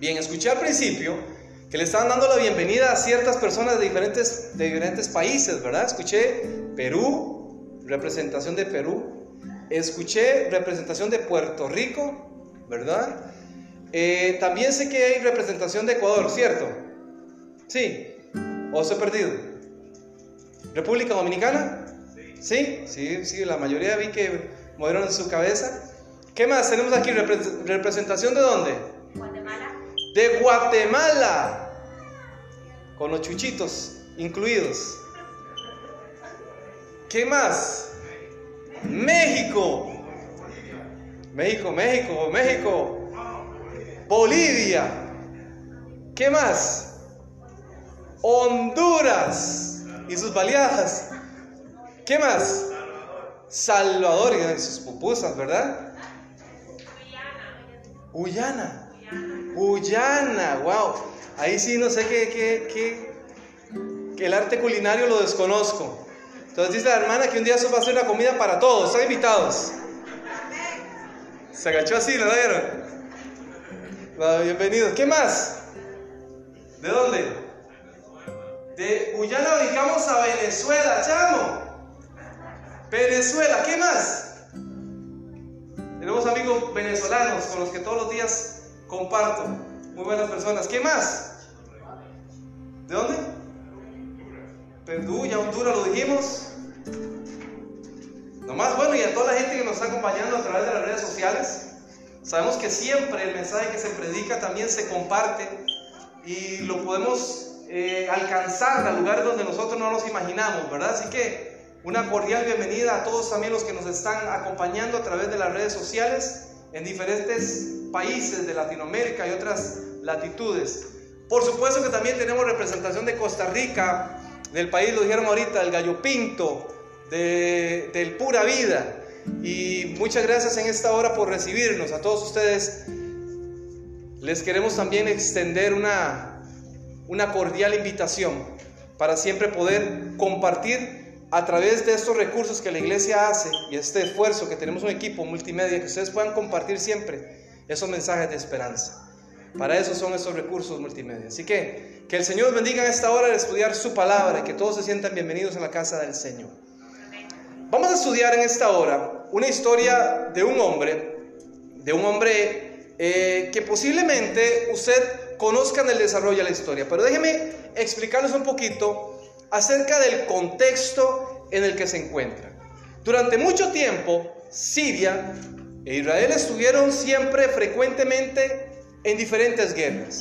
Bien, escuché al principio que le estaban dando la bienvenida a ciertas personas de diferentes, de diferentes países, ¿verdad? Escuché Perú, representación de Perú, escuché representación de Puerto Rico, ¿verdad? Eh, también sé que hay representación de Ecuador, ¿cierto? Sí, o se he perdido. ¿República Dominicana? Sí, sí, sí, la mayoría vi que movieron su cabeza. ¿Qué más? Tenemos aquí representación de dónde? De Guatemala. Con los chuchitos incluidos. ¿Qué más? México. México, México, México. Bolivia. ¿Qué más? Honduras y sus baleadas. ¿Qué más? Salvador y sus pupusas, ¿verdad? Guyana. Guyana, wow. Ahí sí no sé qué, qué, qué, el arte culinario lo desconozco. Entonces dice la hermana que un día eso va a ser una comida para todos, están invitados. Se agachó así, ¿lo vieron? bienvenidos. ¿Qué más? ¿De dónde? De Guyana ubicamos a Venezuela, chamo. Venezuela, ¿qué más? Tenemos amigos venezolanos con los que todos los días comparto. Muy buenas personas. ¿Qué más? ¿De dónde? Perú, ya Honduras lo dijimos. Nomás bueno, y a toda la gente que nos está acompañando a través de las redes sociales. Sabemos que siempre el mensaje que se predica también se comparte y lo podemos eh, alcanzar a lugares donde nosotros no nos imaginamos, ¿verdad? Así que una cordial bienvenida a todos también los que nos están acompañando a través de las redes sociales en diferentes países de Latinoamérica y otras latitudes. Por supuesto que también tenemos representación de Costa Rica, del país, lo dijeron ahorita, del Gallo Pinto, del Pura Vida. Y muchas gracias en esta hora por recibirnos. A todos ustedes les queremos también extender una, una cordial invitación para siempre poder compartir a través de estos recursos que la iglesia hace y este esfuerzo que tenemos un equipo multimedia, que ustedes puedan compartir siempre esos mensajes de esperanza. Para eso son esos recursos multimedia. Así que que el Señor bendiga en esta hora de estudiar su palabra y que todos se sientan bienvenidos en la casa del Señor. Vamos a estudiar en esta hora una historia de un hombre, de un hombre eh, que posiblemente usted conozca en el desarrollo de la historia, pero déjeme explicarles un poquito acerca del contexto en el que se encuentra. Durante mucho tiempo, Siria e Israel estuvieron siempre frecuentemente en diferentes guerras.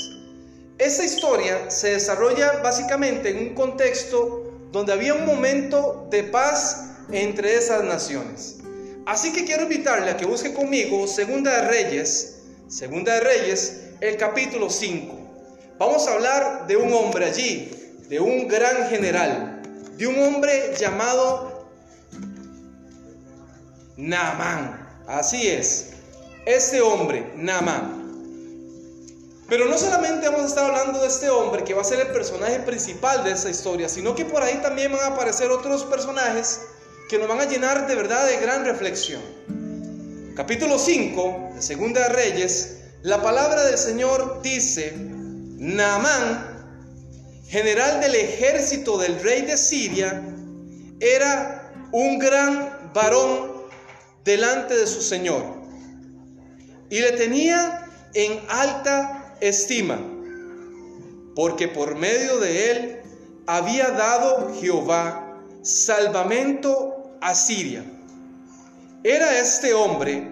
Esta historia se desarrolla básicamente en un contexto donde había un momento de paz entre esas naciones. Así que quiero invitarle a que busque conmigo Segunda de Reyes, Segunda de Reyes, el capítulo 5. Vamos a hablar de un hombre allí de un gran general, de un hombre llamado Naamán. Así es, este hombre, Naamán. Pero no solamente vamos a estar hablando de este hombre que va a ser el personaje principal de esta historia, sino que por ahí también van a aparecer otros personajes que nos van a llenar de verdad de gran reflexión. Capítulo 5 de Segunda de Reyes, la palabra del Señor dice, Naamán general del ejército del rey de Siria, era un gran varón delante de su Señor y le tenía en alta estima, porque por medio de él había dado Jehová salvamento a Siria. Era este hombre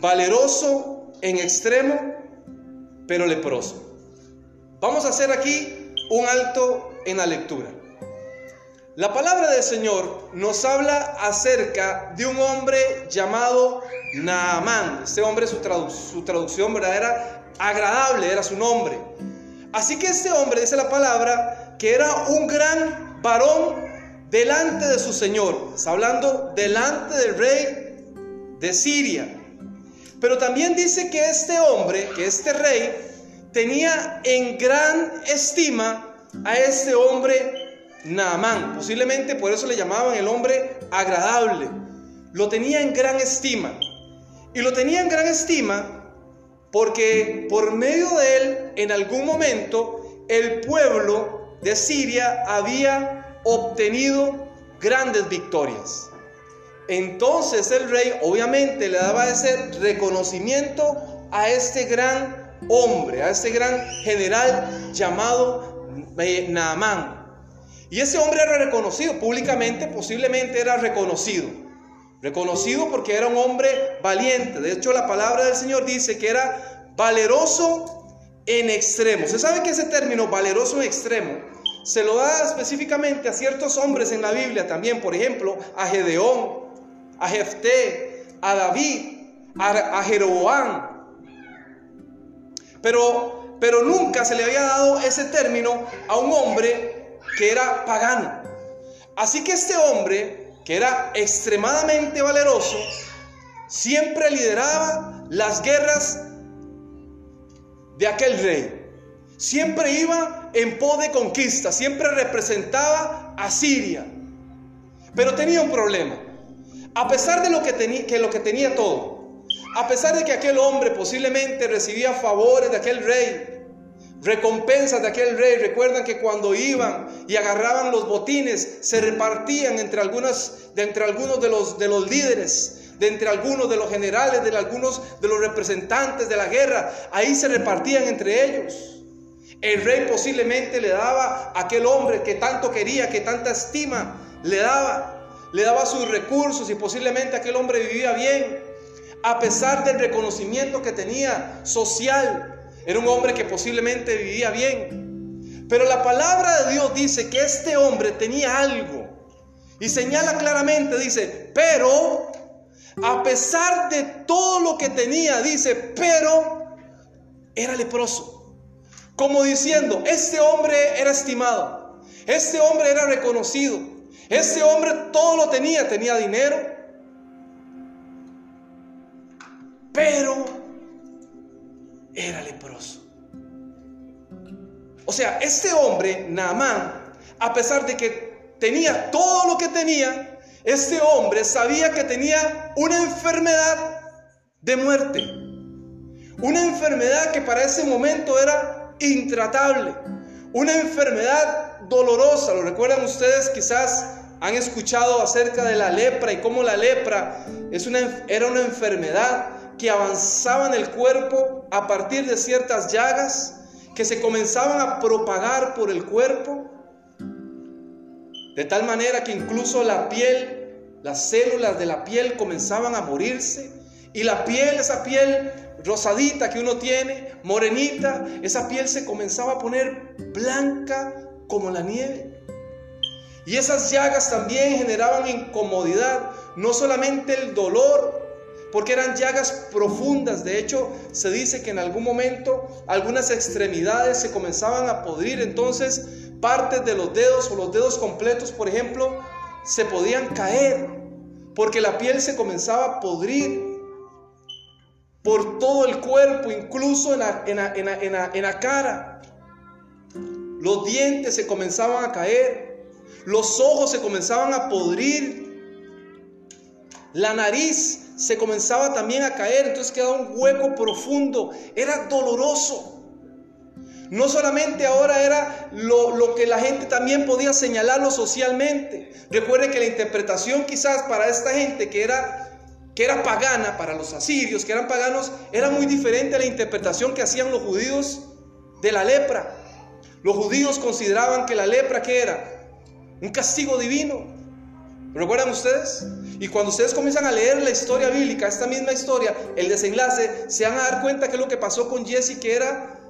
valeroso en extremo, pero leproso. Vamos a hacer aquí un alto en la lectura. La palabra del Señor nos habla acerca de un hombre llamado Naamán. Este hombre, su, traducción verdadera, agradable, era su nombre. Así que este hombre, dice la palabra, que era un gran varón delante de su Señor. Está hablando delante del rey de Siria. Pero también dice que este hombre, que este rey, tenía en gran estima a este hombre Naamán. Posiblemente por eso le llamaban el hombre agradable. Lo tenía en gran estima. Y lo tenía en gran estima porque por medio de él, en algún momento, el pueblo de Siria había obtenido grandes victorias. Entonces el rey obviamente le daba ese reconocimiento a este gran hombre, a este gran general llamado eh, Naamán. Y ese hombre era reconocido públicamente, posiblemente era reconocido. Reconocido porque era un hombre valiente. De hecho, la palabra del Señor dice que era valeroso en extremo. ¿Se sabe que ese término valeroso en extremo se lo da específicamente a ciertos hombres en la Biblia también? Por ejemplo, a Gedeón, a Jefté, a David, a, a Jeroboam. Pero, pero nunca se le había dado ese término a un hombre que era pagano. Así que este hombre, que era extremadamente valeroso, siempre lideraba las guerras de aquel rey. Siempre iba en pos de conquista, siempre representaba a Siria. Pero tenía un problema. A pesar de lo que, tenía, que lo que tenía todo, a pesar de que aquel hombre posiblemente recibía favores de aquel rey, recompensas de aquel rey, recuerdan que cuando iban y agarraban los botines, se repartían entre, algunas, de entre algunos de los, de los líderes, de entre algunos de los generales, de algunos de los representantes de la guerra, ahí se repartían entre ellos. El rey posiblemente le daba a aquel hombre que tanto quería, que tanta estima le daba, le daba sus recursos y posiblemente aquel hombre vivía bien, a pesar del reconocimiento que tenía social. Era un hombre que posiblemente vivía bien. Pero la palabra de Dios dice que este hombre tenía algo. Y señala claramente, dice, pero a pesar de todo lo que tenía, dice, pero era leproso. Como diciendo, este hombre era estimado, este hombre era reconocido, ese hombre todo lo tenía, tenía dinero, pero era leproso. O sea, este hombre, Naamán, a pesar de que tenía todo lo que tenía, este hombre sabía que tenía una enfermedad de muerte. Una enfermedad que para ese momento era intratable. Una enfermedad dolorosa. ¿Lo recuerdan ustedes quizás han escuchado acerca de la lepra y cómo la lepra es una, era una enfermedad que avanzaba el cuerpo a partir de ciertas llagas que se comenzaban a propagar por el cuerpo, de tal manera que incluso la piel, las células de la piel comenzaban a morirse y la piel, esa piel rosadita que uno tiene, morenita, esa piel se comenzaba a poner blanca como la nieve. Y esas llagas también generaban incomodidad, no solamente el dolor, porque eran llagas profundas. De hecho, se dice que en algún momento algunas extremidades se comenzaban a podrir, entonces partes de los dedos o los dedos completos, por ejemplo, se podían caer, porque la piel se comenzaba a podrir por todo el cuerpo, incluso en la, cara. Los dientes se comenzaban a caer. Los ojos se comenzaban a podrir. La nariz se comenzaba también a caer. Entonces quedaba un hueco profundo. Era doloroso. No solamente ahora era lo, lo, que la gente también podía señalarlo socialmente. Recuerde que la interpretación quizás para esta gente que era, que era pagana, para los asirios, que eran paganos, era muy diferente a la interpretación que hacían los judíos de la lepra. Los judíos consideraban que la lepra que era un castigo divino. ¿Recuerdan ustedes? Y cuando ustedes comienzan a leer la historia bíblica, esta misma historia, el desenlace, se van a dar cuenta que lo que pasó con Jesse, que era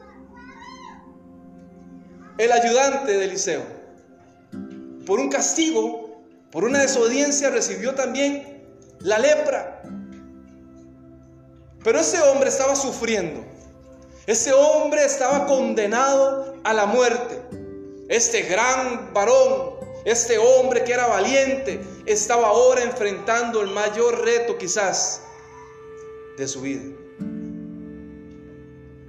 el ayudante de Eliseo. Por un castigo, por una desobediencia, recibió también la lepra. Pero ese hombre estaba sufriendo. Ese hombre estaba condenado a la muerte. Este gran varón este hombre que era valiente estaba ahora enfrentando el mayor reto quizás de su vida.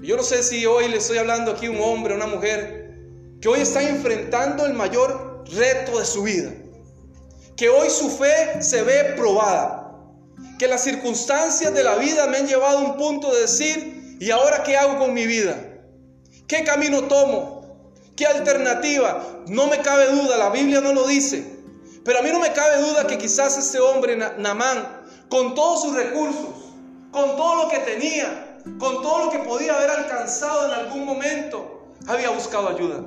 Yo no sé si hoy le estoy hablando aquí a un hombre, a una mujer, que hoy está enfrentando el mayor reto de su vida. Que hoy su fe se ve probada. Que las circunstancias de la vida me han llevado a un punto de decir, ¿Y ahora qué hago con mi vida? ¿Qué camino tomo? ¿Qué alternativa? No me cabe duda, la Biblia no lo dice. Pero a mí no me cabe duda que quizás este hombre, Namán, con todos sus recursos, con todo lo que tenía, con todo lo que podía haber alcanzado en algún momento, había buscado ayuda.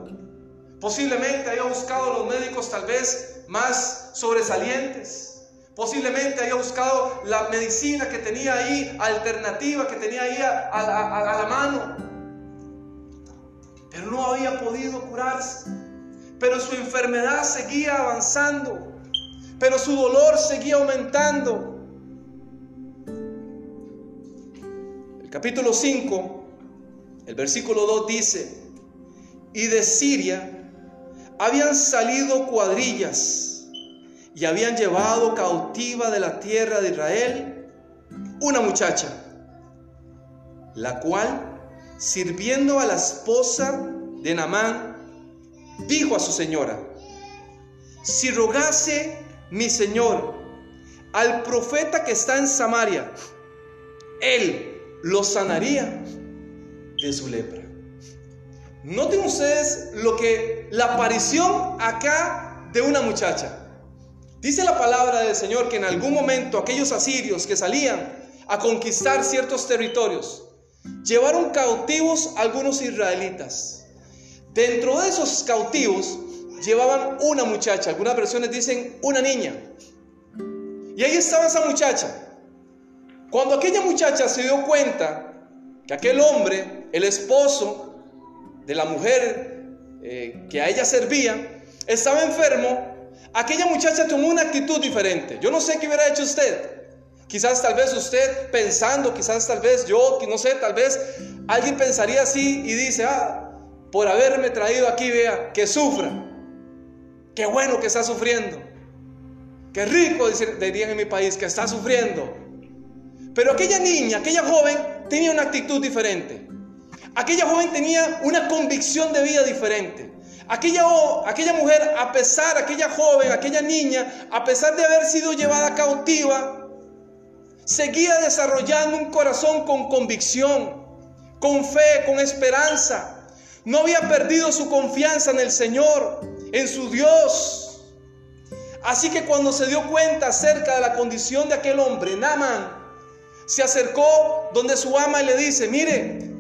Posiblemente había buscado a los médicos tal vez más sobresalientes. Posiblemente había buscado la medicina que tenía ahí, alternativa que tenía ahí a, la mano. Pero no había podido curarse. Pero su enfermedad seguía avanzando. Pero su dolor seguía aumentando. El capítulo 5, el versículo 2 dice, y de Siria habían salido cuadrillas y habían llevado cautiva de la tierra de Israel una muchacha, la cual, sirviendo a la esposa de Namán, dijo a su señora, si rogase mi señor al profeta que está en Samaria, él lo sanaría de su lepra. Noten ustedes lo que la aparición acá de una muchacha. Dice la palabra del Señor que en algún momento aquellos asirios que salían a conquistar ciertos territorios llevaron cautivos algunos israelitas. Dentro de esos cautivos llevaban una muchacha, algunas versiones dicen una niña. Y ahí estaba esa muchacha. Cuando aquella muchacha se dio cuenta que aquel hombre, el esposo de la mujer eh, que a ella servía, estaba enfermo, aquella muchacha tomó una actitud diferente. Yo no sé qué hubiera hecho usted. Quizás tal vez usted pensando, quizás tal vez yo, no sé, tal vez alguien pensaría así y dice, ah, por haberme traído aquí, vea, que sufra. Qué bueno que está sufriendo. Qué rico, dirían en mi país, que está sufriendo. Pero aquella niña, aquella joven, tenía una actitud diferente. Aquella joven tenía una convicción de vida diferente. Aquella, aquella mujer, a pesar, aquella joven, aquella niña, a pesar de haber sido llevada cautiva, seguía desarrollando un corazón con convicción, con fe, con esperanza. No había perdido su confianza en el Señor, en su Dios. Así que cuando se dio cuenta acerca de la condición de aquel hombre, Naman, se acercó donde su ama y le dice, mire,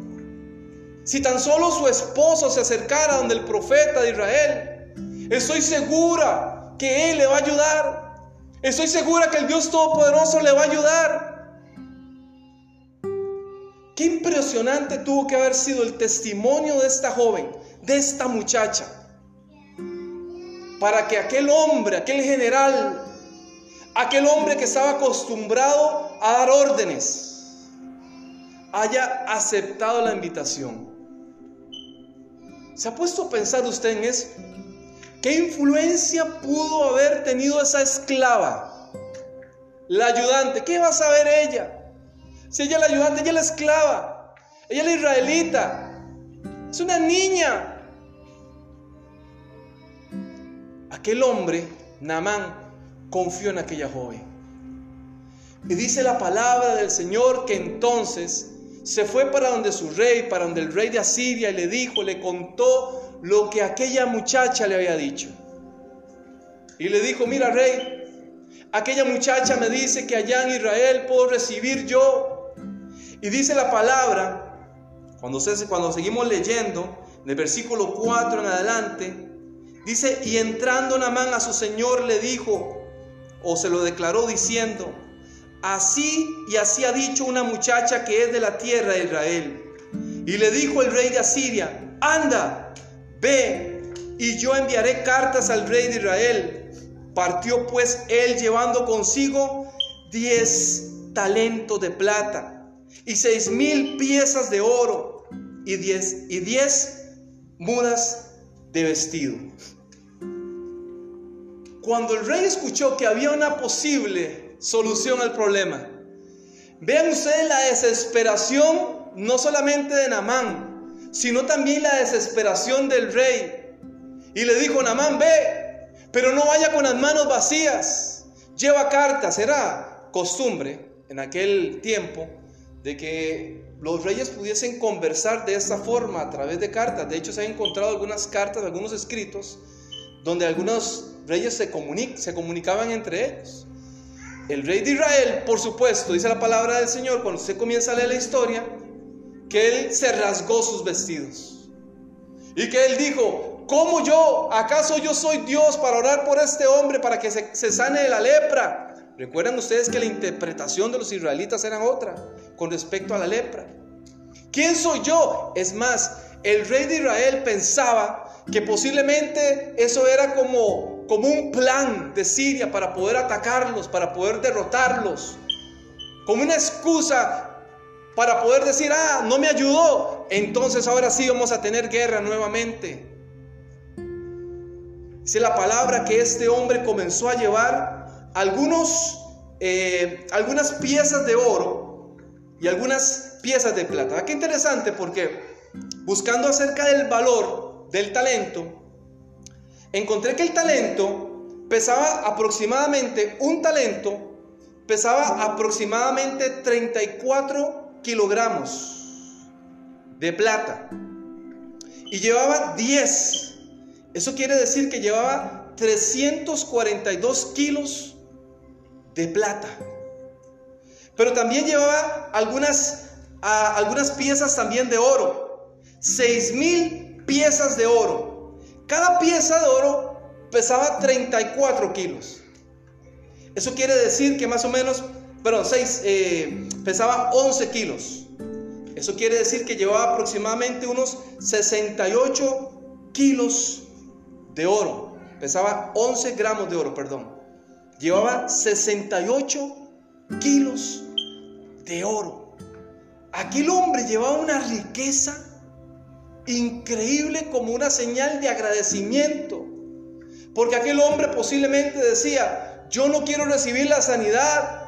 si tan solo su esposo se acercara donde el profeta de Israel, estoy segura que él le va a ayudar. Estoy segura que el Dios Todopoderoso le va a ayudar. Qué impresionante tuvo que haber sido el testimonio de esta joven, de esta muchacha, para que aquel hombre, aquel general, aquel hombre que estaba acostumbrado a dar órdenes, haya aceptado la invitación. ¿Se ha puesto a pensar usted en eso? ¿Qué influencia pudo haber tenido esa esclava? La ayudante, ¿qué va a saber ella? Si ella es la ayudante, ella es la esclava, ella es la israelita, es una niña. Aquel hombre, Naamán, confió en aquella joven. Y dice la palabra del Señor que entonces se fue para donde su rey, para donde el rey de Asiria, y le dijo, le contó lo que aquella muchacha le había dicho. Y le dijo, mira rey, aquella muchacha me dice que allá en Israel puedo recibir yo. Y dice la palabra, cuando, cuando seguimos leyendo, en el versículo 4 en adelante, dice, y entrando Namán a su señor le dijo, o se lo declaró diciendo, Así y así ha dicho una muchacha que es de la tierra de Israel. Y le dijo el rey de Asiria, anda, ve, y yo enviaré cartas al rey de Israel. Partió pues él llevando consigo diez talentos de plata y seis mil piezas de oro y diez, y diez mudas de vestido. Cuando el rey escuchó que había una posible solución al problema. Vean ustedes la desesperación no solamente de Namán, sino también la desesperación del rey. Y le dijo, Namán, ve, pero no vaya con las manos vacías. Lleva cartas, era costumbre en aquel tiempo de que los reyes pudiesen conversar de esta forma a través de cartas. De hecho, se han encontrado algunas cartas, algunos escritos, donde algunos reyes se, se comunicaban entre ellos. El rey de Israel, por supuesto, dice la palabra del Señor, cuando usted comienza a leer la historia, que él se rasgó sus vestidos. Y que él dijo, ¿cómo yo? ¿Acaso yo soy Dios para orar por este hombre para que se, se sane de la lepra? Recuerdan ustedes que la interpretación de los israelitas era otra con respecto a la lepra. ¿Quién soy yo? Es más, el rey de Israel pensaba que posiblemente eso era como, como un plan de Siria para poder atacarlos, para poder derrotarlos, como una excusa para poder decir, ah, no me ayudó, entonces ahora sí vamos a tener guerra nuevamente. Dice la palabra que este hombre comenzó a llevar algunos, eh, algunas piezas de oro y algunas piezas de plata. Ah, qué interesante porque buscando acerca del valor del talento, encontré que el talento pesaba aproximadamente, un talento pesaba aproximadamente 34 kilogramos de plata y llevaba 10. Eso quiere decir que llevaba 342 kilos de plata. Pero también llevaba algunas, algunas piezas también de oro. Seis mil piezas de oro. Cada pieza de oro pesaba 34 kilos. Eso quiere decir que más o menos, perdón, seis eh, pesaba 11 kilos. Eso quiere decir que llevaba aproximadamente unos 68 kilos de oro. Pesaba 11 gramos de oro, perdón llevaba 68 kilos de oro. Aquel hombre llevaba una riqueza increíble como una señal de agradecimiento. Porque aquel hombre posiblemente decía, yo no quiero recibir la sanidad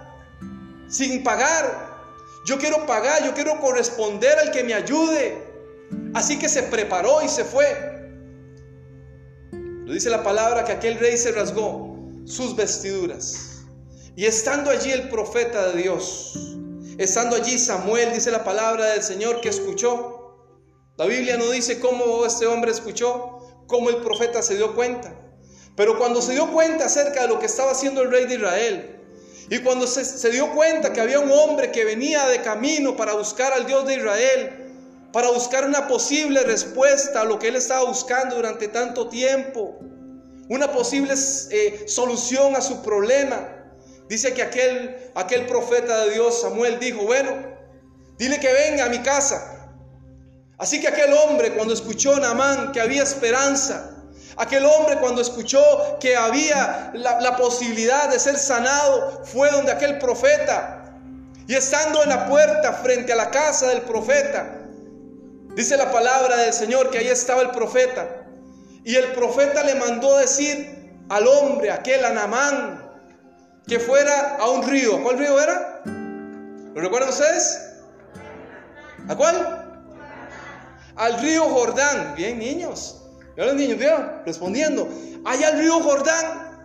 sin pagar. Yo quiero pagar, yo quiero corresponder al que me ayude. Así que se preparó y se fue. Lo dice la palabra que aquel rey se rasgó sus vestiduras. Y estando allí el profeta de Dios, estando allí Samuel, dice la palabra del Señor que escuchó. La Biblia no dice cómo este hombre escuchó, cómo el profeta se dio cuenta. Pero cuando se dio cuenta acerca de lo que estaba haciendo el rey de Israel, y cuando se, dio cuenta que había un hombre que venía de camino para buscar al Dios de Israel, para buscar una posible respuesta a lo que él estaba buscando durante tanto tiempo, una posible eh, solución a su problema. Dice que aquel, aquel profeta de Dios, Samuel, dijo, bueno, dile que venga a mi casa. Así que aquel hombre cuando escuchó a Naamán que había esperanza, aquel hombre cuando escuchó que había la, posibilidad de ser sanado, fue donde aquel profeta. Y estando en la puerta frente a la casa del profeta, dice la palabra del Señor que ahí estaba el profeta. Y el profeta le mandó decir al hombre, aquel Anamán, que fuera a un río. ¿Cuál río era? ¿Lo recuerdan ustedes? ¿A cuál? Al río Jordán. Bien, niños. ¿Ya los niños vieron? Respondiendo. Allá al río Jordán.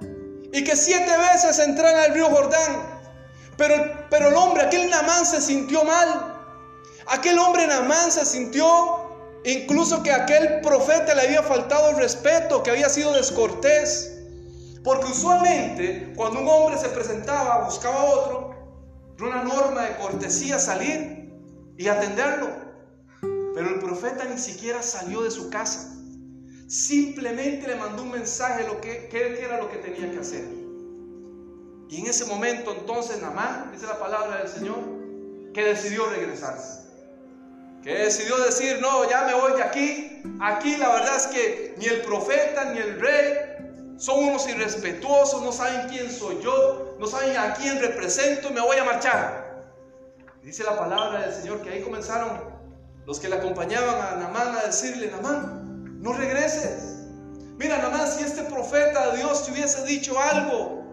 Y que siete veces entraran al río Jordán. Pero, pero el hombre, aquel Namán se sintió mal. Aquel hombre Namán se sintió Incluso que aquel profeta le había faltado el respeto, que había sido descortés. Porque usualmente cuando un hombre se presentaba, buscaba a otro, era una norma de cortesía salir y atenderlo. Pero el profeta ni siquiera salió de su casa. Simplemente le mandó un mensaje lo que, que era lo que tenía que hacer. Y en ese momento entonces Namán, dice la palabra del Señor, que decidió regresarse que decidió decir, no, ya me voy de aquí. Aquí la verdad es que ni el profeta ni el rey son unos irrespetuosos, no saben quién soy yo, no saben a quién represento, me voy a marchar. Dice la palabra del Señor que ahí comenzaron los que le acompañaban a Namán a decirle, Namán, no regreses. Mira, Namán, si este profeta de Dios te hubiese dicho algo,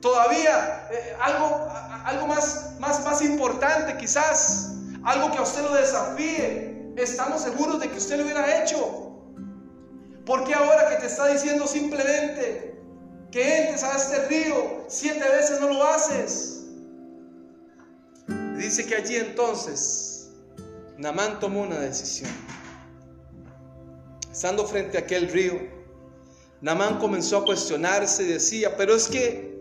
todavía eh, algo, algo más, más, más importante quizás, algo que a usted lo desafíe, estamos seguros de que usted lo hubiera hecho. Porque ahora que te está diciendo simplemente que entres a este río, siete veces no lo haces? dice que allí entonces Namán tomó una decisión. Estando frente a aquel río, Namán comenzó a cuestionarse y decía, pero es que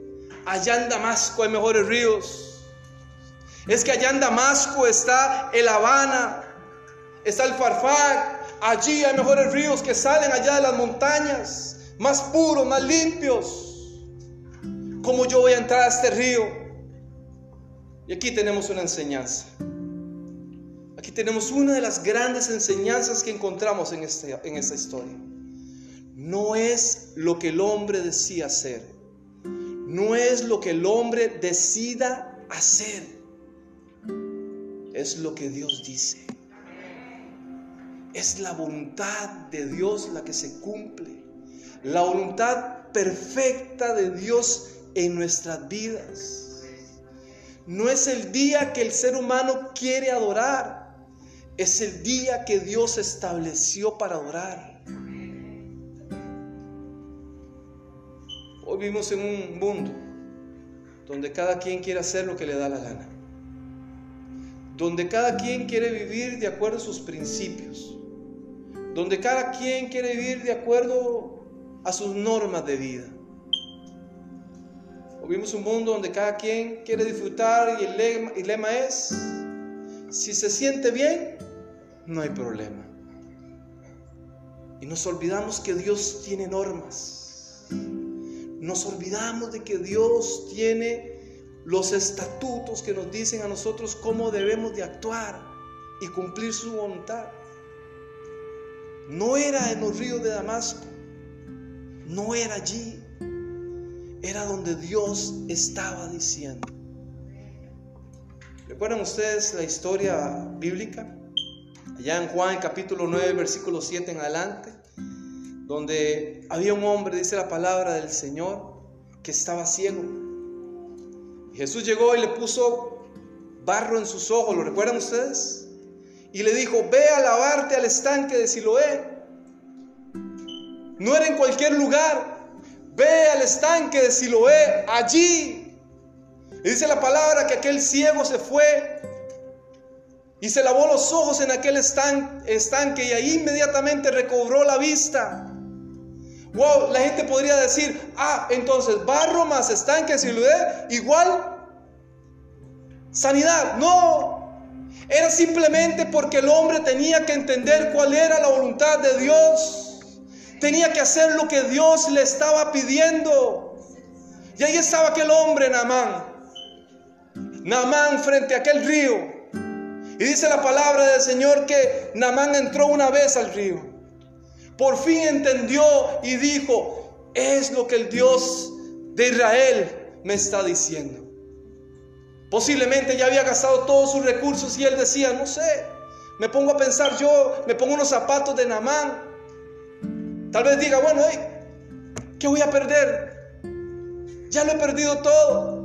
allá en Damasco hay mejores ríos. Es que allá en Damasco está el Habana, está el Farfar, allí hay mejores ríos que salen allá de las montañas, más puros, más limpios. ¿Cómo yo voy a entrar a este río? Y aquí tenemos una enseñanza. Aquí tenemos una de las grandes enseñanzas que encontramos en, este, en esta historia. No es lo que el hombre decía hacer. No es lo que el hombre decida hacer. Es lo que Dios dice. Es la voluntad de Dios la que se cumple. La voluntad perfecta de Dios en nuestras vidas. No es el día que el ser humano quiere adorar. Es el día que Dios estableció para adorar. Hoy vivimos en un mundo donde cada quien quiere hacer lo que le da la gana. Donde cada quien quiere vivir de acuerdo a sus principios donde cada quien quiere vivir de acuerdo a sus normas de vida. O vivimos un mundo donde cada quien quiere disfrutar y el lema, el lema es, si se siente bien, no hay problema. Y nos olvidamos que Dios tiene normas. Nos olvidamos de que Dios tiene los estatutos que nos dicen a nosotros cómo debemos de actuar y cumplir su voluntad. No era en los ríos de Damasco, no era allí, era donde Dios estaba diciendo. ¿Recuerdan ustedes la historia bíblica? Allá en Juan capítulo 9, versículo 7 en adelante, donde había un hombre, dice la palabra del Señor, que estaba ciego. Jesús llegó y le puso barro en sus ojos, ¿lo recuerdan ustedes? y le dijo, ve a lavarte al estanque de Siloé. No era en cualquier lugar, ve al estanque de Siloé, allí. Y dice la palabra que aquel ciego se fue y se lavó los ojos en aquel estanque y ahí inmediatamente recobró la vista. Wow, la gente podría decir, ah, entonces barro más estanque de Siloé igual sanidad. No, era simplemente porque el hombre tenía que entender cuál era la voluntad de Dios. Tenía que hacer lo que Dios le estaba pidiendo. Y ahí estaba aquel hombre, Naamán. Naamán frente a aquel río. Y dice la palabra del Señor que Naamán entró una vez al río. Por fin entendió y dijo, es lo que el Dios de Israel me está diciendo. Posiblemente ya había gastado todos sus recursos y él decía, no sé, me pongo a pensar yo, me pongo unos zapatos de Namán. Tal vez diga, bueno, ¿qué voy a perder? Ya lo he perdido todo.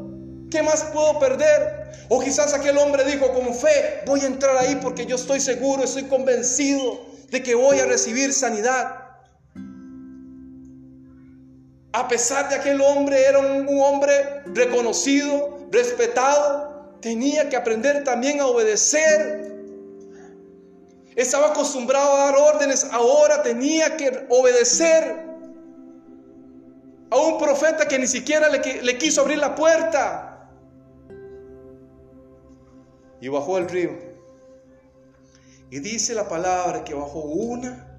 ¿Qué más puedo perder? O quizás aquel hombre dijo con fe, voy a entrar ahí porque yo estoy seguro, estoy convencido de que voy a recibir sanidad. A pesar de que aquel hombre era un hombre reconocido, respetado, tenía que aprender también a obedecer. Estaba acostumbrado a dar órdenes, ahora tenía que obedecer a un profeta que ni siquiera le, le quiso abrir la puerta. Y bajó al río. Y dice la palabra que bajó una,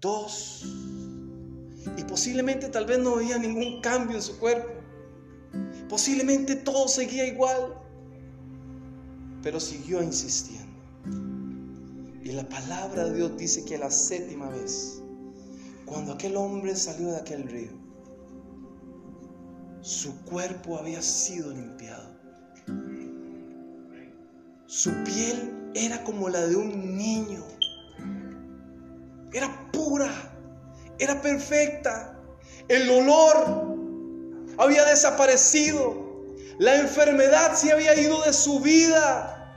dos, y posiblemente tal vez no había ningún cambio en su cuerpo. Posiblemente todo seguía igual, pero siguió insistiendo. Y la palabra de Dios dice que la séptima vez, cuando aquel hombre salió de aquel río, su cuerpo había sido limpiado. Su piel era como la de un niño. Era pura, era perfecta. El olor había desaparecido. La enfermedad se había ido de su vida.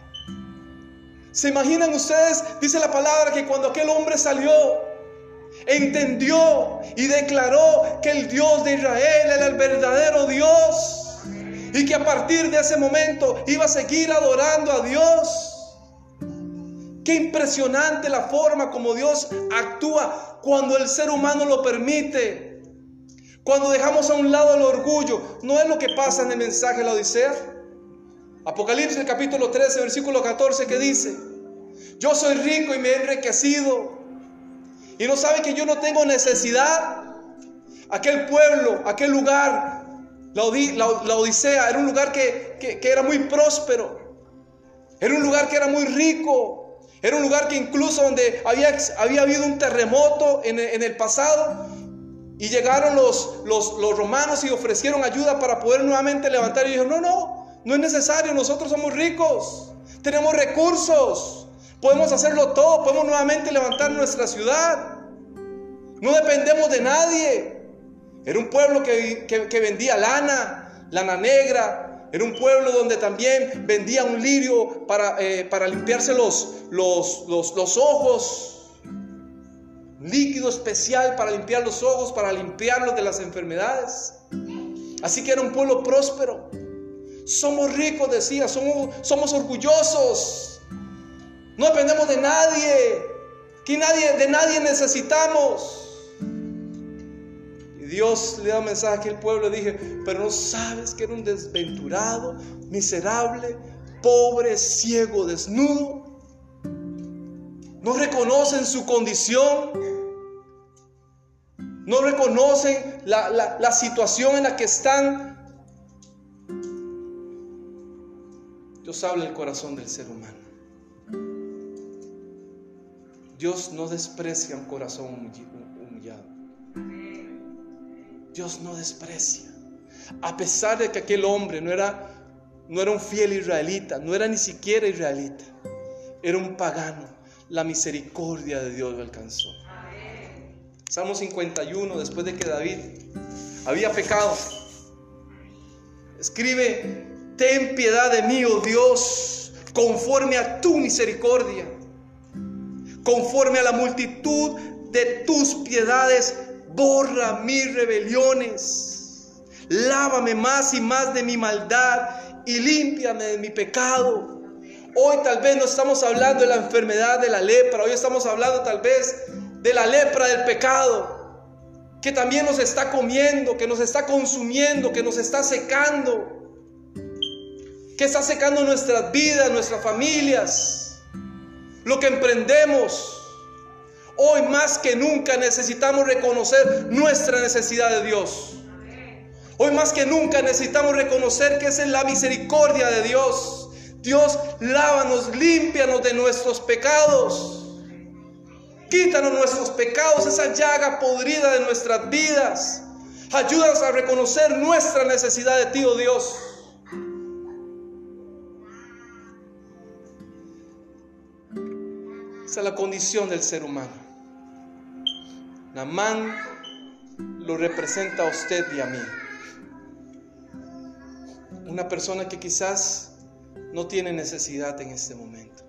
¿Se imaginan ustedes? Dice la palabra que cuando aquel hombre salió, entendió y declaró que el Dios de Israel era el verdadero Dios. Y que a partir de ese momento iba a seguir adorando a Dios. Qué impresionante la forma como Dios actúa cuando el ser humano lo permite. Cuando dejamos a un lado el orgullo. ¿No es lo que pasa en el mensaje de la Odisea? Apocalipsis capítulo 13, versículo 14 que dice, yo soy rico y me he enriquecido. Y no sabe que yo no tengo necesidad. Aquel pueblo, aquel lugar, la, Odisea, era un lugar que, que era muy próspero. Era un lugar que era muy rico. Era un lugar que incluso donde había, había habido un terremoto en, el pasado y llegaron los, los, romanos y ofrecieron ayuda para poder nuevamente levantar y dijeron, no, no, no es necesario, nosotros somos ricos, tenemos recursos, podemos hacerlo todo, podemos nuevamente levantar nuestra ciudad, no dependemos de nadie. Era un pueblo que, que vendía lana, lana negra, era un pueblo donde también vendía un lirio para, eh, para limpiarse los, los, los, ojos. Líquido especial para limpiar los ojos, para limpiarlos de las enfermedades. Así que era un pueblo próspero. Somos ricos, decía, somos, somos orgullosos. No dependemos de nadie. Que nadie, de nadie necesitamos. Dios le da un mensaje a aquel pueblo, le dije, pero no sabes que era un desventurado, miserable, pobre, ciego, desnudo. No reconocen su condición. No reconocen la, la situación en la que están. Dios habla el corazón del ser humano. Dios no desprecia un corazón humillado. Dios no desprecia. A pesar de que aquel hombre no era, no era un fiel israelita, no era ni siquiera israelita, era un pagano, la misericordia de Dios lo alcanzó. Salmo 51, después de que David había pecado, escribe, ten piedad de mí, oh Dios, conforme a tu misericordia, conforme a la multitud de tus piedades, borra mis rebeliones, lávame más y más de mi maldad y límpiame de mi pecado. Hoy tal vez no estamos hablando de la enfermedad de la lepra, hoy estamos hablando tal vez de la lepra del pecado, que también nos está comiendo, que nos está consumiendo, que nos está secando, que está secando nuestras vidas, nuestras familias, lo que emprendemos. Hoy más que nunca necesitamos reconocer nuestra necesidad de Dios. Hoy más que nunca necesitamos reconocer que es la misericordia de Dios. Dios, lávanos, límpianos de nuestros pecados. Quítanos nuestros pecados, esa llaga podrida de nuestras vidas. Ayúdanos a reconocer nuestra necesidad de ti, oh Dios. Esa es la condición del ser humano. Namán lo representa a usted y a mí. Una persona que quizás no tiene necesidad en este momento.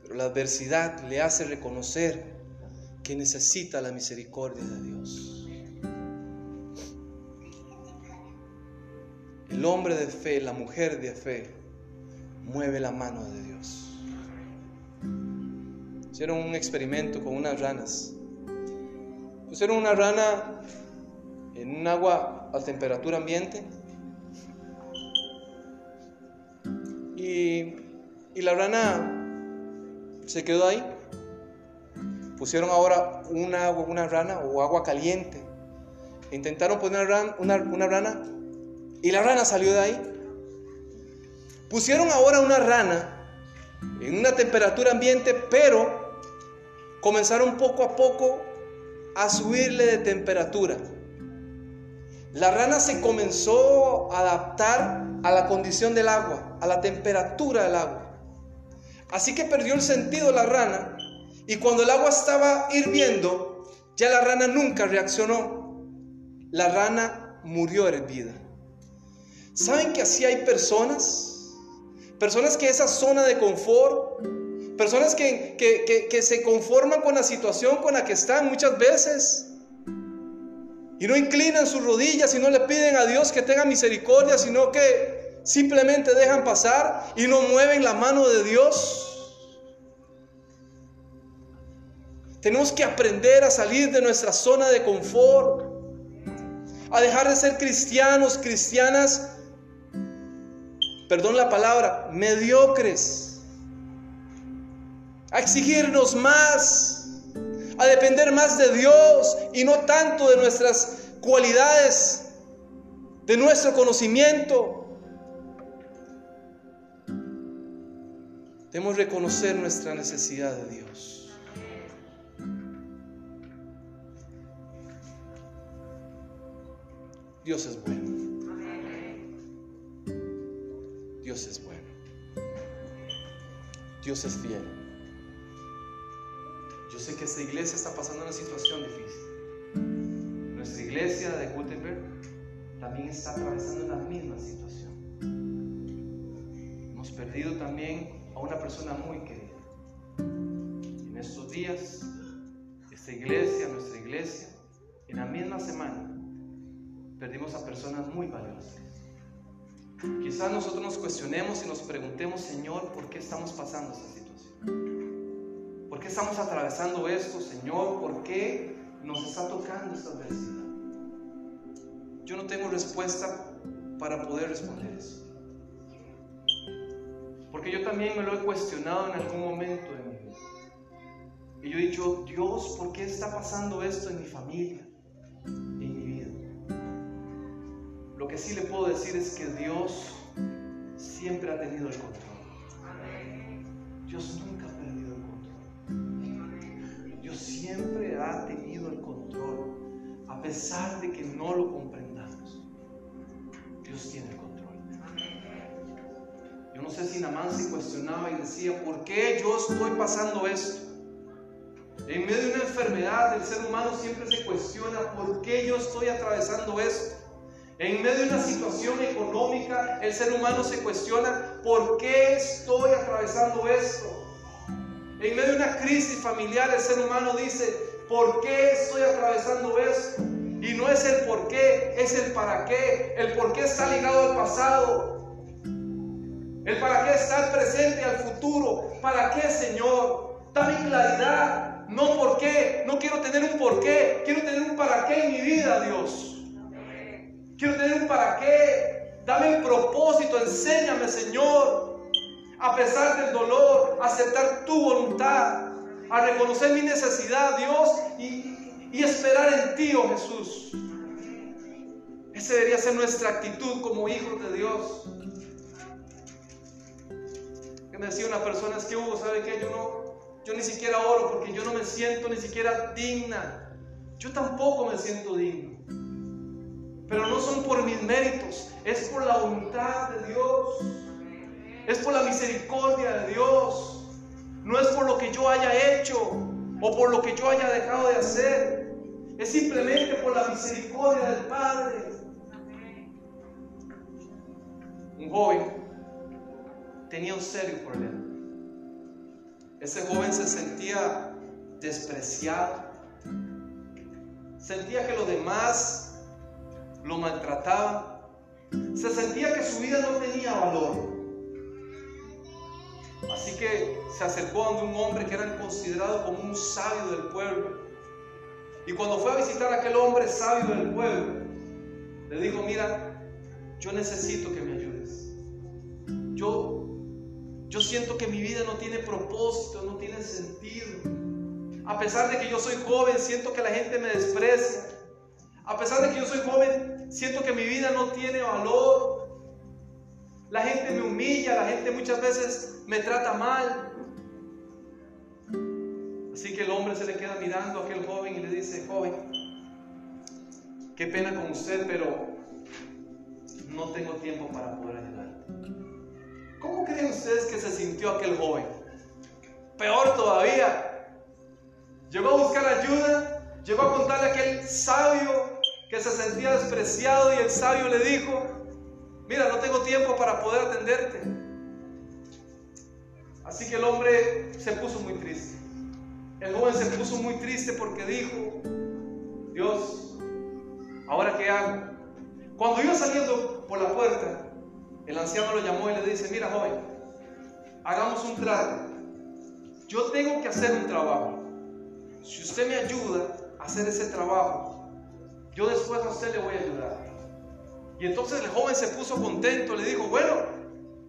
Pero la adversidad le hace reconocer que necesita la misericordia de Dios. El hombre de fe, la mujer de fe, mueve la mano de Dios. Hicieron un experimento con unas ranas. Pusieron una rana en un agua a temperatura ambiente y, la rana se quedó ahí. Pusieron ahora una, una rana o agua caliente. Intentaron poner una, una rana y la rana salió de ahí. Pusieron ahora una rana en una temperatura ambiente, pero comenzaron poco a poco a subirle de temperatura. La rana se comenzó a adaptar a la condición del agua, a la temperatura del agua. Así que perdió el sentido la rana y cuando el agua estaba hirviendo, ya la rana nunca reaccionó. La rana murió hervida. ¿Saben que así hay personas? Personas que esa zona de confort Personas que, se conforman con la situación con la que están muchas veces. Y no inclinan sus rodillas y no le piden a Dios que tenga misericordia, sino que simplemente dejan pasar y no mueven la mano de Dios. Tenemos que aprender a salir de nuestra zona de confort, a dejar de ser cristianos, cristianas, perdón la palabra, mediocres, a exigirnos más, a depender más de Dios y no tanto de nuestras cualidades, de nuestro conocimiento. Debemos reconocer nuestra necesidad de Dios. Dios es bueno. Dios es bueno. Dios es fiel. Que esta iglesia está pasando una situación difícil. Nuestra iglesia de Gutenberg también está atravesando la misma situación. Hemos perdido también a una persona muy querida. En estos días, esta iglesia, nuestra iglesia, en la misma semana, perdimos a personas muy valiosas. Quizás nosotros nos cuestionemos y nos preguntemos, Señor, ¿por qué estamos pasando esta situación? ¿Por qué estamos atravesando esto, Señor? ¿Por qué nos está tocando esta adversidad? Yo no tengo respuesta para poder responder eso. Porque yo también me lo he cuestionado en algún momento de mi vida. Y yo he dicho, Dios, ¿por qué está pasando esto en mi familia? que sí le puedo decir es que Dios siempre ha tenido el control. Dios nunca siempre ha tenido el control, a pesar de que no lo comprendamos. Dios tiene el control. Yo no sé si Namán se cuestionaba y decía, ¿por qué yo estoy pasando esto? En medio de una enfermedad, el ser humano siempre se cuestiona, ¿por qué yo estoy atravesando esto? En medio de una situación económica, el ser humano se cuestiona, ¿por qué estoy atravesando esto? En medio de una crisis familiar, el ser humano dice, ¿por qué estoy atravesando esto? Y no es el por qué, es el para qué. El por qué está ligado al pasado. El para qué está al presente y al futuro. ¿Para qué, Señor? Dame claridad. No por qué. No quiero tener un por qué. Quiero tener un para qué en mi vida, Dios. Quiero tener un para qué. Dame el propósito. Enséñame, Señor. A pesar del dolor, aceptar tu voluntad. A reconocer mi necesidad, Dios. Y, y esperar en ti, oh Jesús. Esa debería ser nuestra actitud como hijos de Dios. Que me decía una persona, es que Hugo, ¿sabe qué? Yo no, yo ni siquiera oro porque yo no me siento ni siquiera digna. Yo tampoco me siento digno. Pero no son por mis méritos, es por la voluntad de Dios. Es por la misericordia de Dios. No es por lo que yo haya hecho o por lo que yo haya dejado de hacer. Es simplemente por la misericordia del Padre. Un joven tenía un serio problema. Ese joven se sentía despreciado. Sentía que los demás lo maltrataba, se sentía que su vida no tenía valor. Así que se acercó a un hombre que era considerado como un sabio del pueblo. Y cuando fue a visitar a aquel hombre sabio del pueblo, le dijo, mira, yo necesito que me ayudes. Yo, yo siento que mi vida no tiene propósito, no tiene sentido. A pesar de que yo soy joven, siento que la gente me desprecia. A pesar de que yo soy joven, siento que mi vida no tiene valor. La gente me humilla, la gente muchas veces me trata mal. Así que el hombre se le queda mirando a aquel joven y le dice, joven, qué pena con usted, pero no tengo tiempo para poder ayudar. ¿Cómo creen ustedes que se sintió aquel joven? Peor todavía. Llegó a buscar ayuda, llegó a contarle a aquel sabio que se sentía despreciado y el sabio le dijo, mira, no tengo tiempo para poder atenderte. Así que el hombre se puso muy triste. El joven se puso muy triste porque dijo, Dios, ¿ahora qué hago? Cuando iba saliendo por la puerta, el anciano lo llamó y le dice, mira joven, hagamos un trato. Yo tengo que hacer un trabajo. Si usted me ayuda a hacer ese trabajo, yo después a usted le voy a ayudar. Y entonces el joven se puso contento, le dijo, bueno,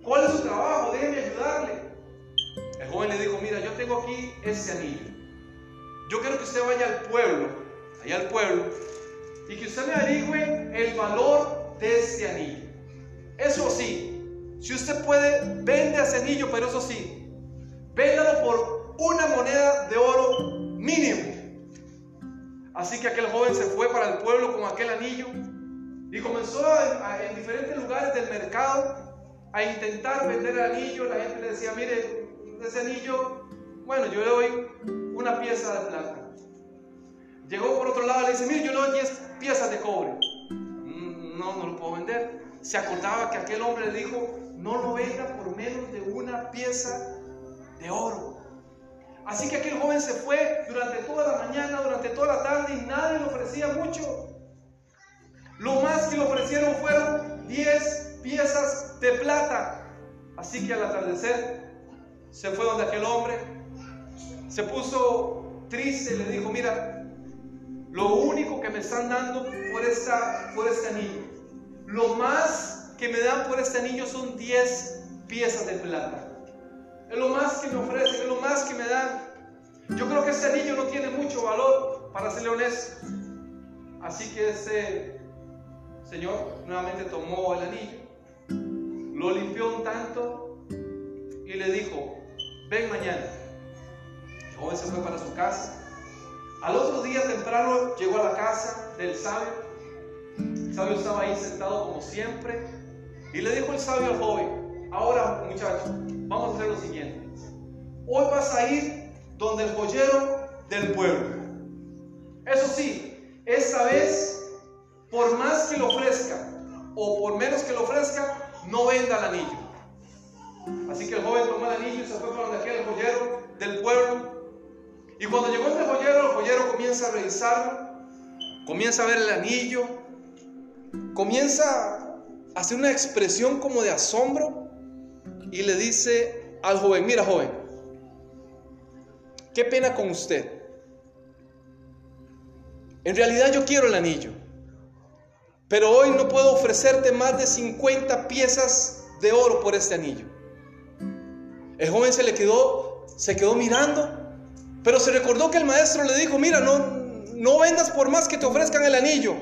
¿cuál es su trabajo? Déjeme ayudarle. El joven le dijo, mira, yo tengo aquí este anillo. Yo quiero que usted vaya al pueblo, allá al pueblo, y que usted me averigüe el valor de este anillo. Eso sí, si usted puede, vende ese anillo, pero eso sí, véndalo por una moneda de oro mínimo. Así que aquel joven se fue para el pueblo con aquel anillo y comenzó en diferentes lugares del mercado a intentar vender el anillo. La gente le decía, mire, ese anillo, bueno, yo le doy una pieza de plata. Llegó por otro lado y le dice, mire, yo le doy 10 piezas de cobre. Mm, no, no lo puedo vender. Se acordaba que aquel hombre le dijo, no lo venda por menos de una pieza de oro. Así que aquel joven se fue durante toda la mañana, durante toda la tarde y nadie le ofrecía mucho. Lo más que le ofrecieron fueron 10 piezas de plata. Así que al atardecer se fue donde aquel hombre, se puso triste y le dijo, mira, lo único que me están dando por, esta, por este anillo, lo más que me dan por este anillo son 10 piezas de plata. Es lo más que me ofrecen, es lo más que me dan. Yo creo que este anillo no tiene mucho valor, para serle honesto. Así que ese señor nuevamente tomó el anillo, lo limpió un tanto y le dijo, ven mañana. El joven se fue para su casa. Al otro día temprano llegó a la casa del sabio. El sabio estaba ahí sentado como siempre. Y le dijo el sabio al joven, ahora muchacho, vamos a hacer lo siguiente. Hoy vas a ir donde el joyero del pueblo. Eso sí, esta vez, por más que lo ofrezca o por menos que lo ofrezca, no venda el anillo. Así que el joven tomó el anillo y se fue para donde aquel joyero del pueblo. Y cuando llegó este joyero, el joyero comienza a revisarlo, comienza a ver el anillo, comienza a hacer una expresión como de asombro y le dice al joven, mira joven, qué pena con usted. En realidad yo quiero el anillo, pero hoy no puedo ofrecerte más de 50 piezas de oro por este anillo. El joven se le quedó, se quedó mirando, pero se recordó que el maestro le dijo, mira, no, no vendas por más que te ofrezcan el anillo.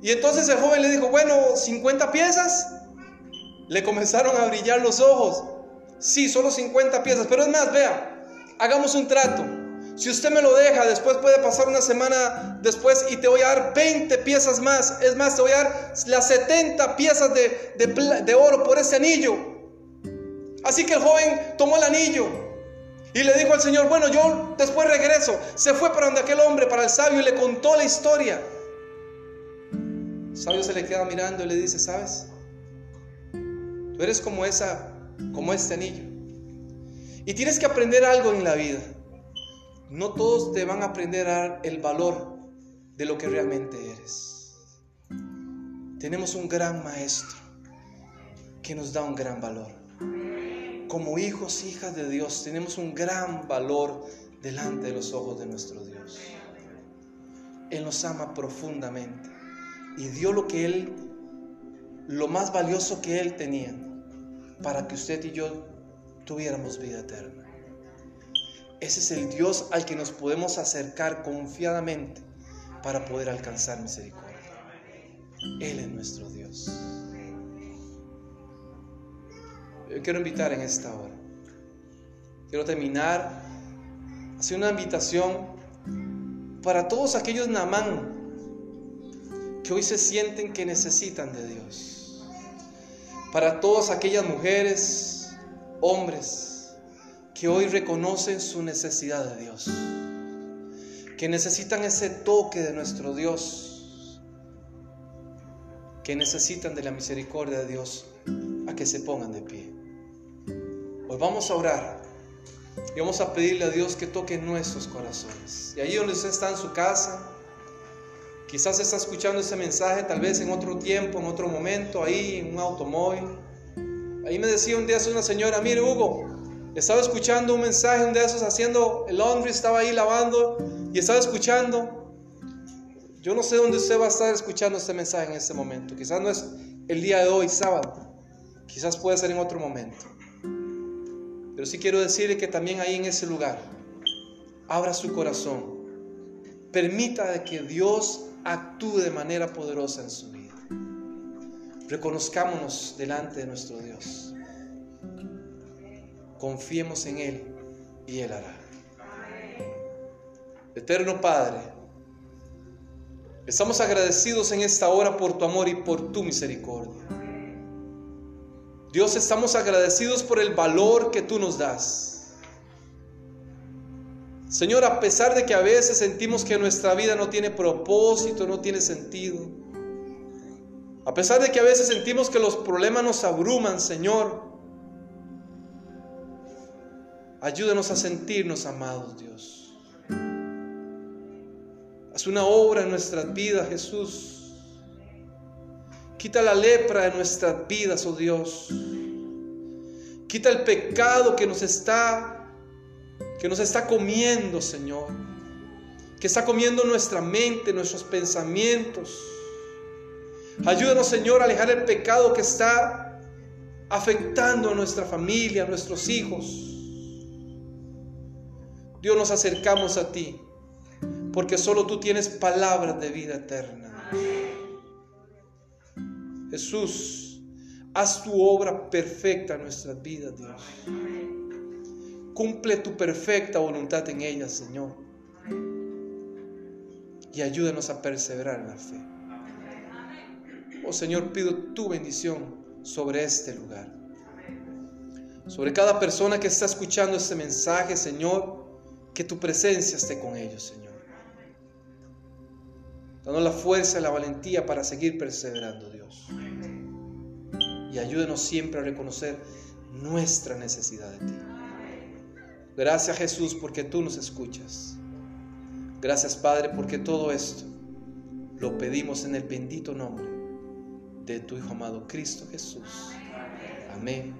Y entonces el joven le dijo, bueno, 50 piezas. Le comenzaron a brillar los ojos. Sí, solo 50 piezas, pero es más, vea, hagamos un trato. Si usted me lo deja, después puede pasar una semana después y te voy a dar 20 piezas más. Es más, te voy a dar las 70 piezas de, de, oro por ese anillo. Así que el joven tomó el anillo y le dijo al Señor, bueno, yo después regreso. Se fue para donde aquel hombre, para el sabio, y le contó la historia. El sabio se le queda mirando y le dice, ¿sabes? Tú eres como esa, como este anillo. Y tienes que aprender algo en la vida. No todos te van a aprender a el valor de lo que realmente eres. Tenemos un gran maestro que nos da un gran valor como hijos, hijas de Dios, tenemos un gran valor delante de los ojos de nuestro Dios. Él nos ama profundamente y dio lo que Él, lo más valioso que Él tenía, para que usted y yo tuviéramos vida eterna. Ese es el Dios al que nos podemos acercar confiadamente para poder alcanzar misericordia. Él es nuestro Dios. Yo quiero invitar en esta hora. Quiero terminar haciendo una invitación para todos aquellos Namán que hoy se sienten que necesitan de Dios. Para todas aquellas mujeres, hombres que hoy reconocen su necesidad de Dios. Que necesitan ese toque de nuestro Dios. Que necesitan de la misericordia de Dios a que se pongan de pie. Hoy vamos a orar y vamos a pedirle a Dios que toque nuestros corazones. Y ahí donde usted está en su casa, Quizás está escuchando ese mensaje tal vez en otro tiempo, en otro momento, ahí en un automóvil. Ahí me decía un día una señora, mire Hugo, estaba escuchando un mensaje, un de esos haciendo el laundry, estaba ahí lavando y estaba escuchando. Yo no sé dónde usted va a estar escuchando este mensaje en este momento. Quizás no es el día de hoy, sábado. Quizás puede ser en otro momento. Pero sí quiero decirle que también ahí en ese lugar, abra su corazón. Permita que Dios actúe de manera poderosa en su vida. Reconozcámonos delante de nuestro Dios. Confiemos en Él y Él hará. Eterno Padre, estamos agradecidos en esta hora por tu amor y por tu misericordia. Dios, estamos agradecidos por el valor que tú nos das. Señor, a pesar de que a veces sentimos que nuestra vida no tiene propósito, no tiene sentido, a pesar de que a veces sentimos que los problemas nos abruman, Señor, ayúdanos a sentirnos amados, Dios. Haz una obra en nuestras vidas, Jesús. Quita la lepra de nuestras vidas, oh Dios. Quita el pecado que nos está que nos está comiendo, Señor. Que está comiendo nuestra mente, nuestros pensamientos. Ayúdanos, Señor, a alejar el pecado que está afectando a nuestra familia, a nuestros hijos. Dios nos acercamos a ti, porque solo tú tienes palabras de vida eterna. Jesús, haz tu obra perfecta en nuestras vidas, Dios. Cumple tu perfecta voluntad en ellas, Señor. Y ayúdanos a perseverar en la fe. Oh Señor, pido tu bendición sobre este lugar. Sobre cada persona que está escuchando este mensaje, Señor, que tu presencia esté con ellos, Señor. Danos la fuerza y la valentía para seguir perseverando, Dios. Y ayúdenos siempre a reconocer nuestra necesidad de ti. Gracias Jesús porque tú nos escuchas. Gracias Padre porque todo esto lo pedimos en el bendito nombre de tu Hijo amado Cristo Jesús. Amén